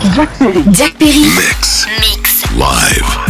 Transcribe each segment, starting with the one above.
Jack Perry. Jack Perry. Mix. Mix. Live.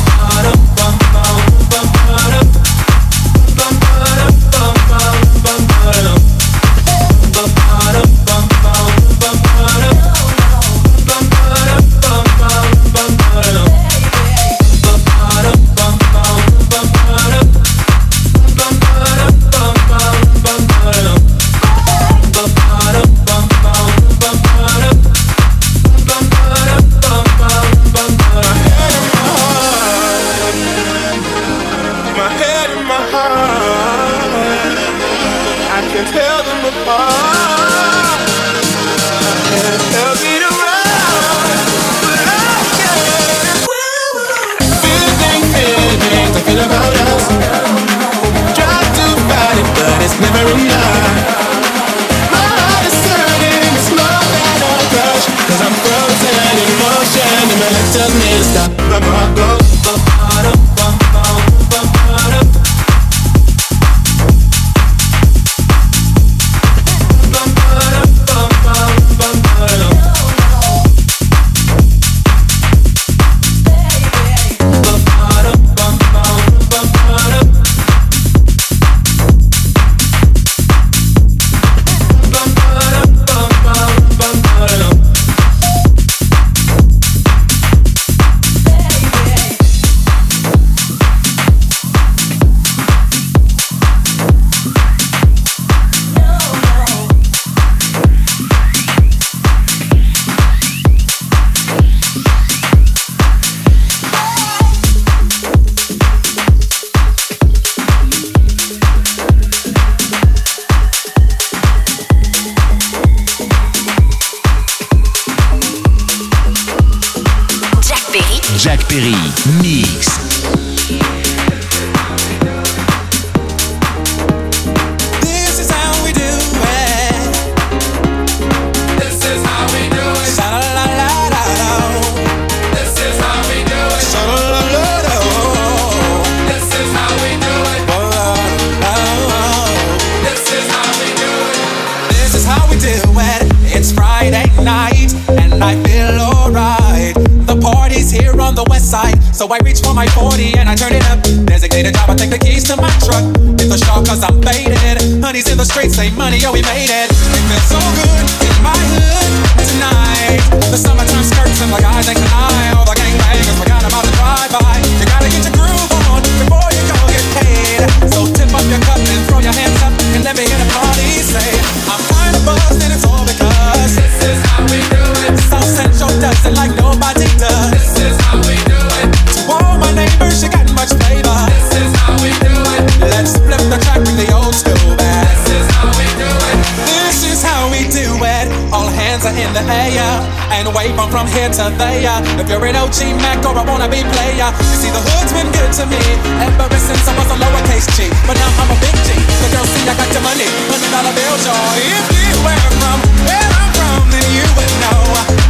in the air and wave on from here to there. If you're an OG Mac or a wannabe player, you see the hood's been good to me ever since I was a lowercase G. But now I'm a big G. The girls see I got the money, hundred dollar bill y'all. If you were from where I'm from, then you would know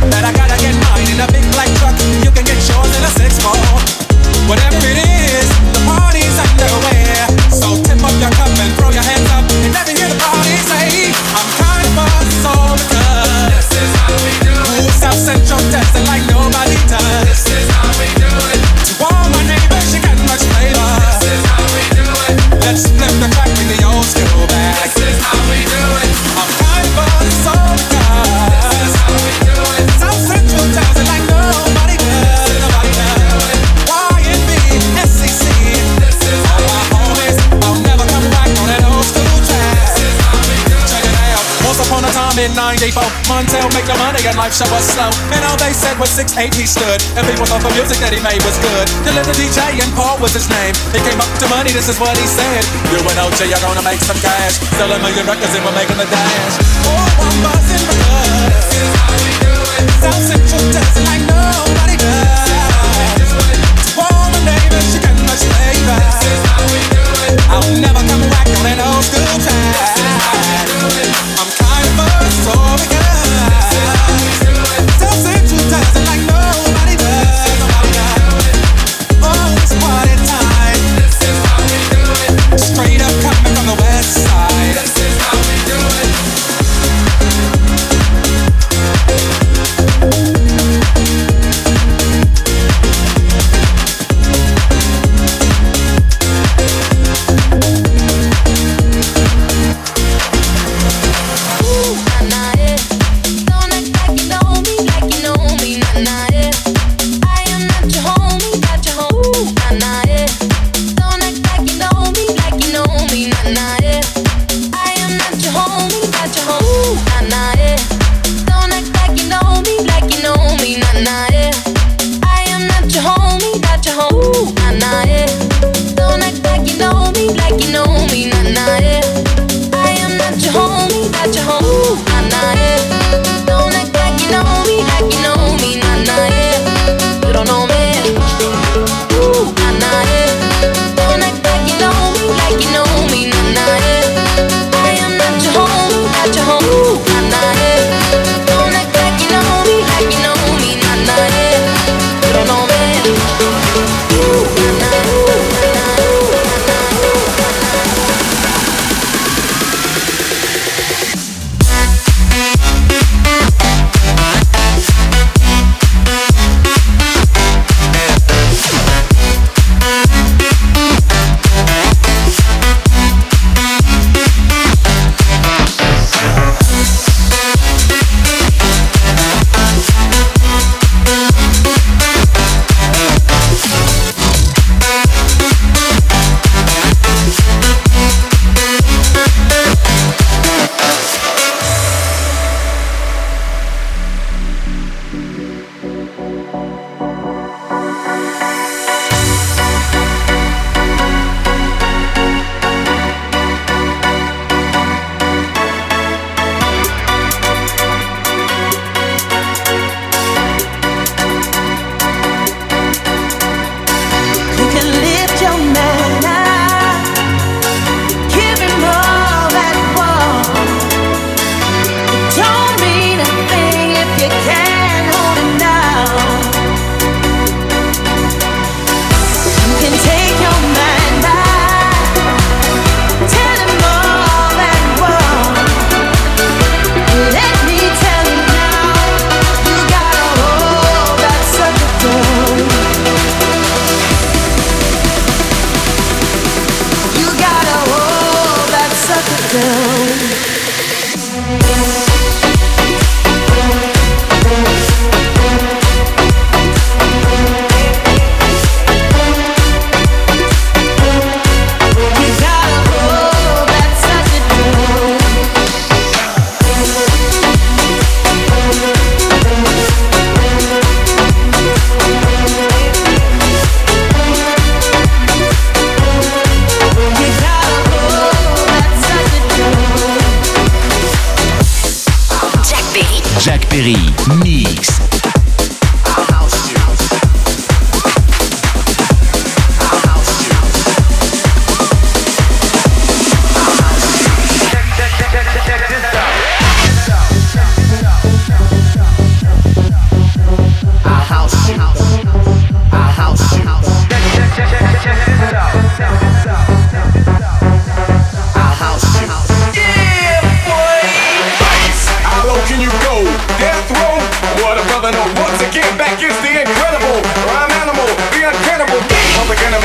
that I gotta get mine in a big black truck. You can get yours in a six four. Whatever it is, the party's underway. So tip up your cup and throw your hands up and let me life show was slow. And all they said was six eight he stood. And people thought the music that he made was good. The little DJ and Paul was his name. He came up to money, this is what he said. You and OJ are gonna make some cash. Sell a million records and we're making the dash. Oh, I'm buzzing because this is how we do it. South Central does like nobody does. To all my neighbors, she got much flavor. This is how we do it. I'll never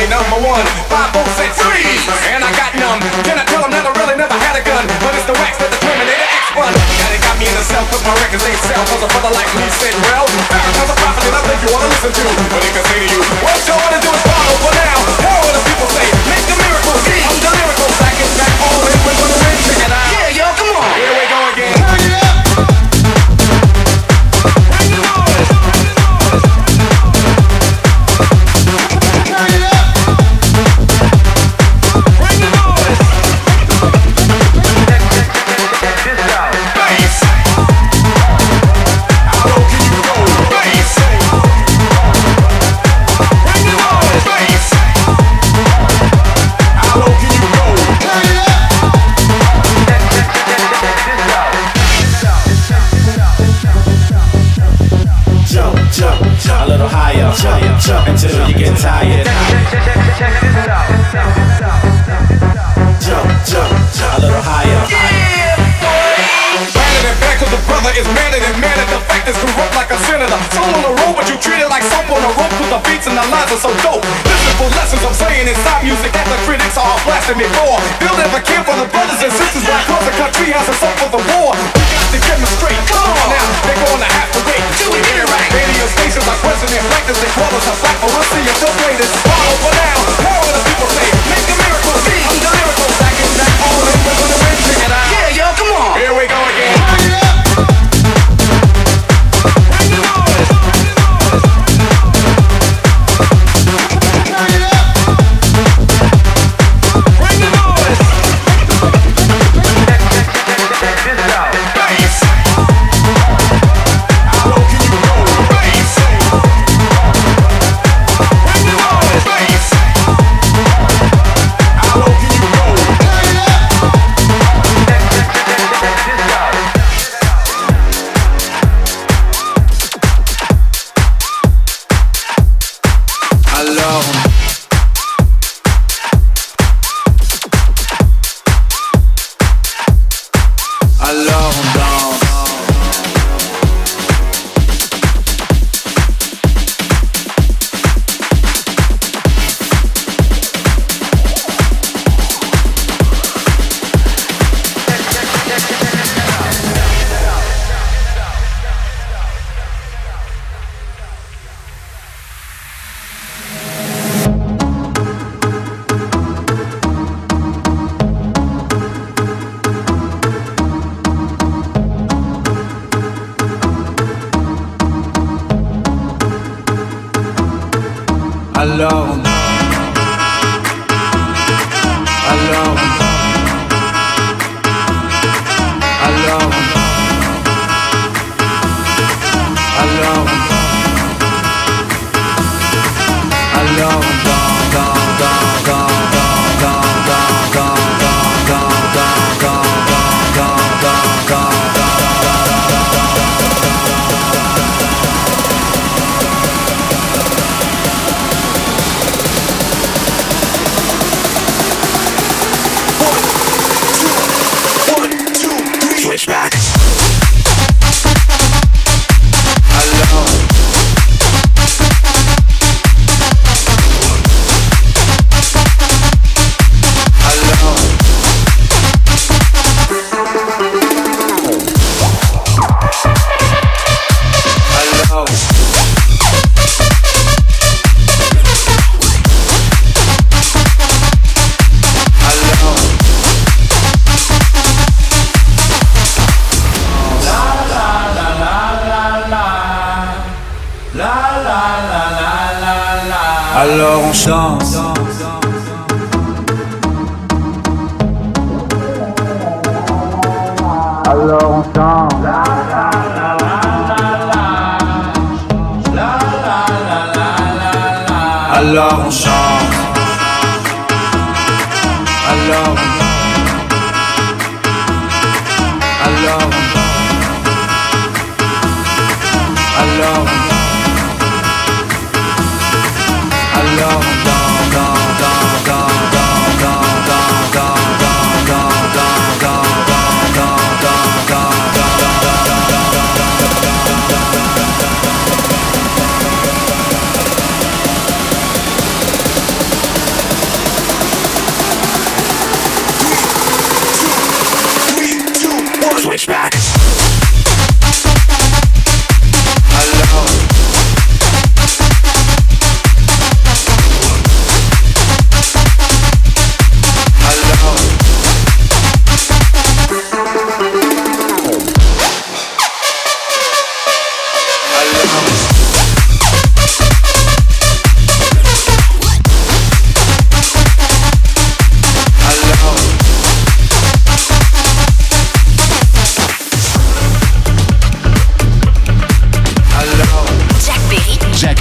number one. Five and I got numb. Can I tell them that I really never had a gun, but it's the wax that the Terminator X one. Now they got me in the cell, cause my records ain't sell. Cause a brother like me said, well, that's a prophet that I think you wanna listen to. But they can say to you, what you wanna do is nothing before. They'll never care for the brothers and sisters like us. The country has a soul.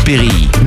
Perry.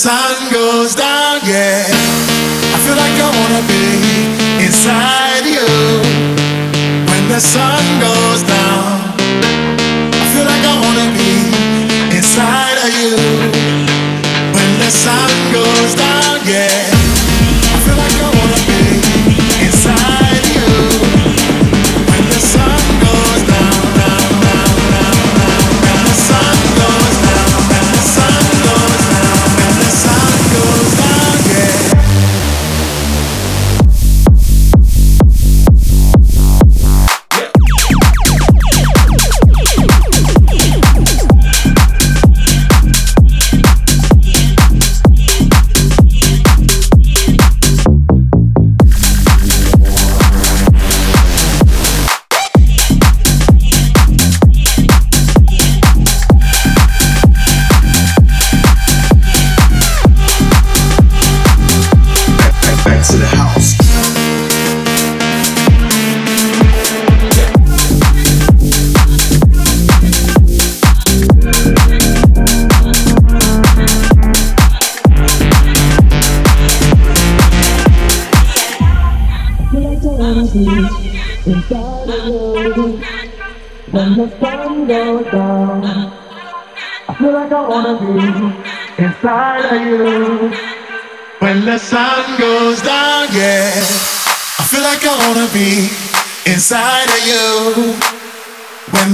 Sun goes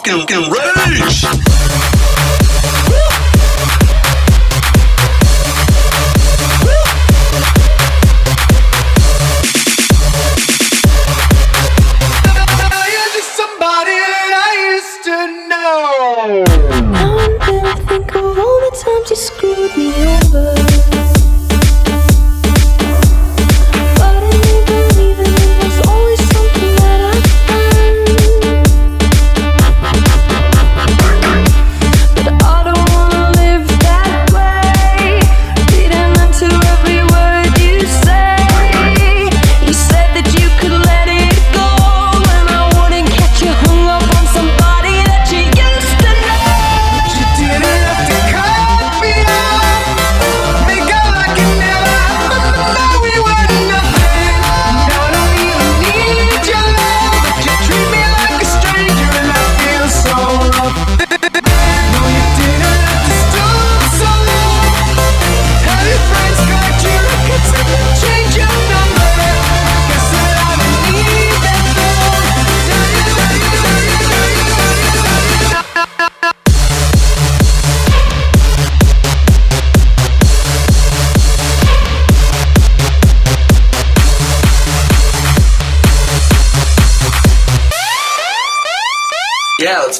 fucking rage!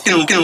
Out in, in rage.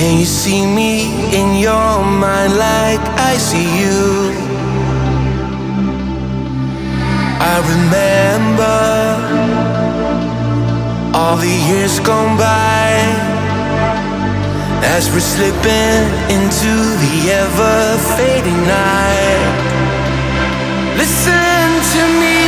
Can you see me in your mind like I see you? I remember all the years gone by as we're slipping into the ever fading night. Listen to me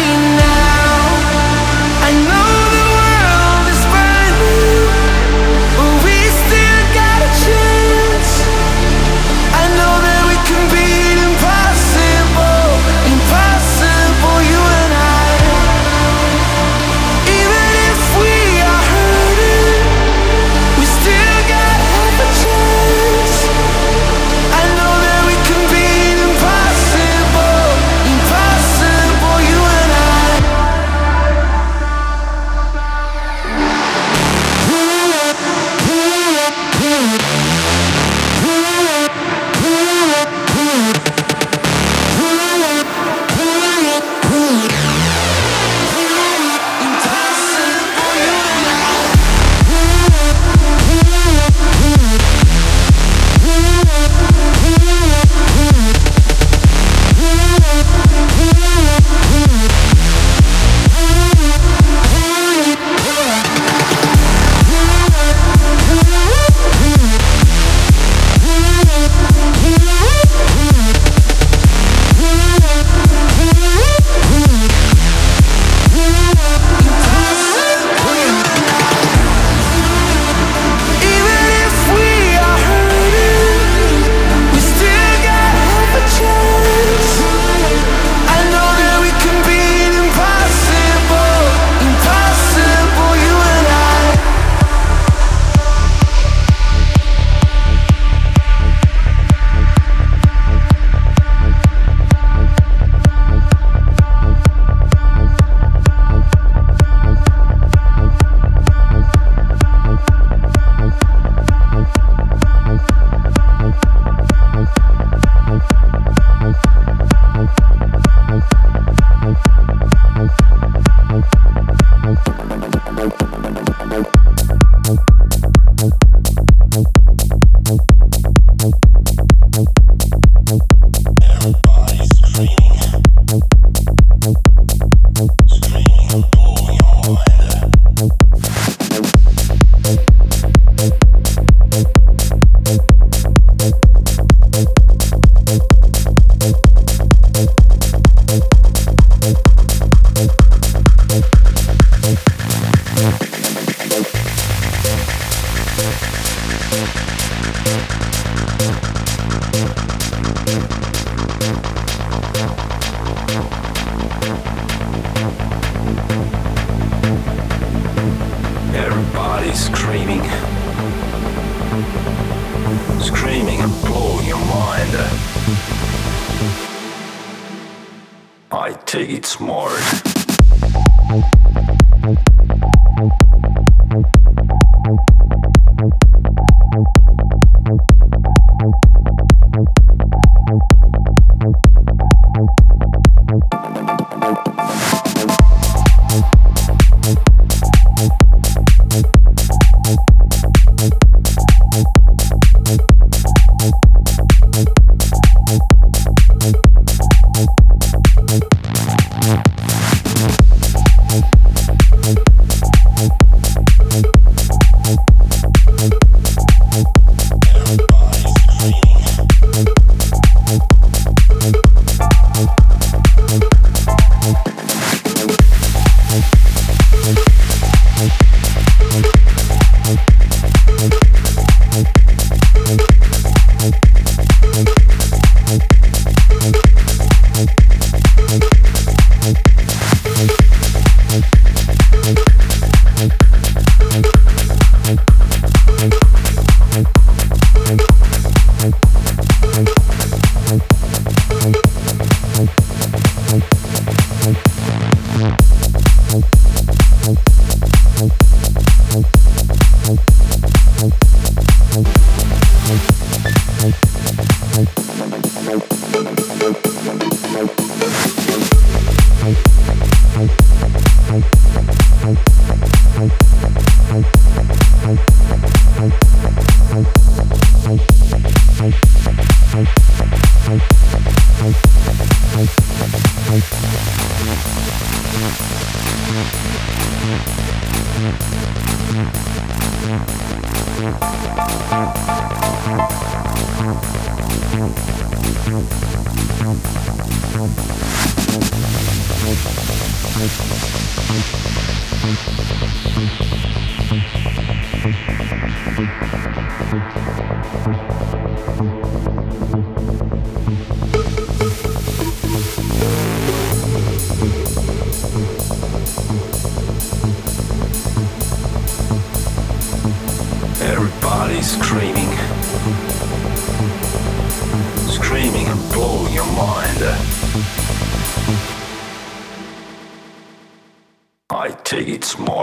Thank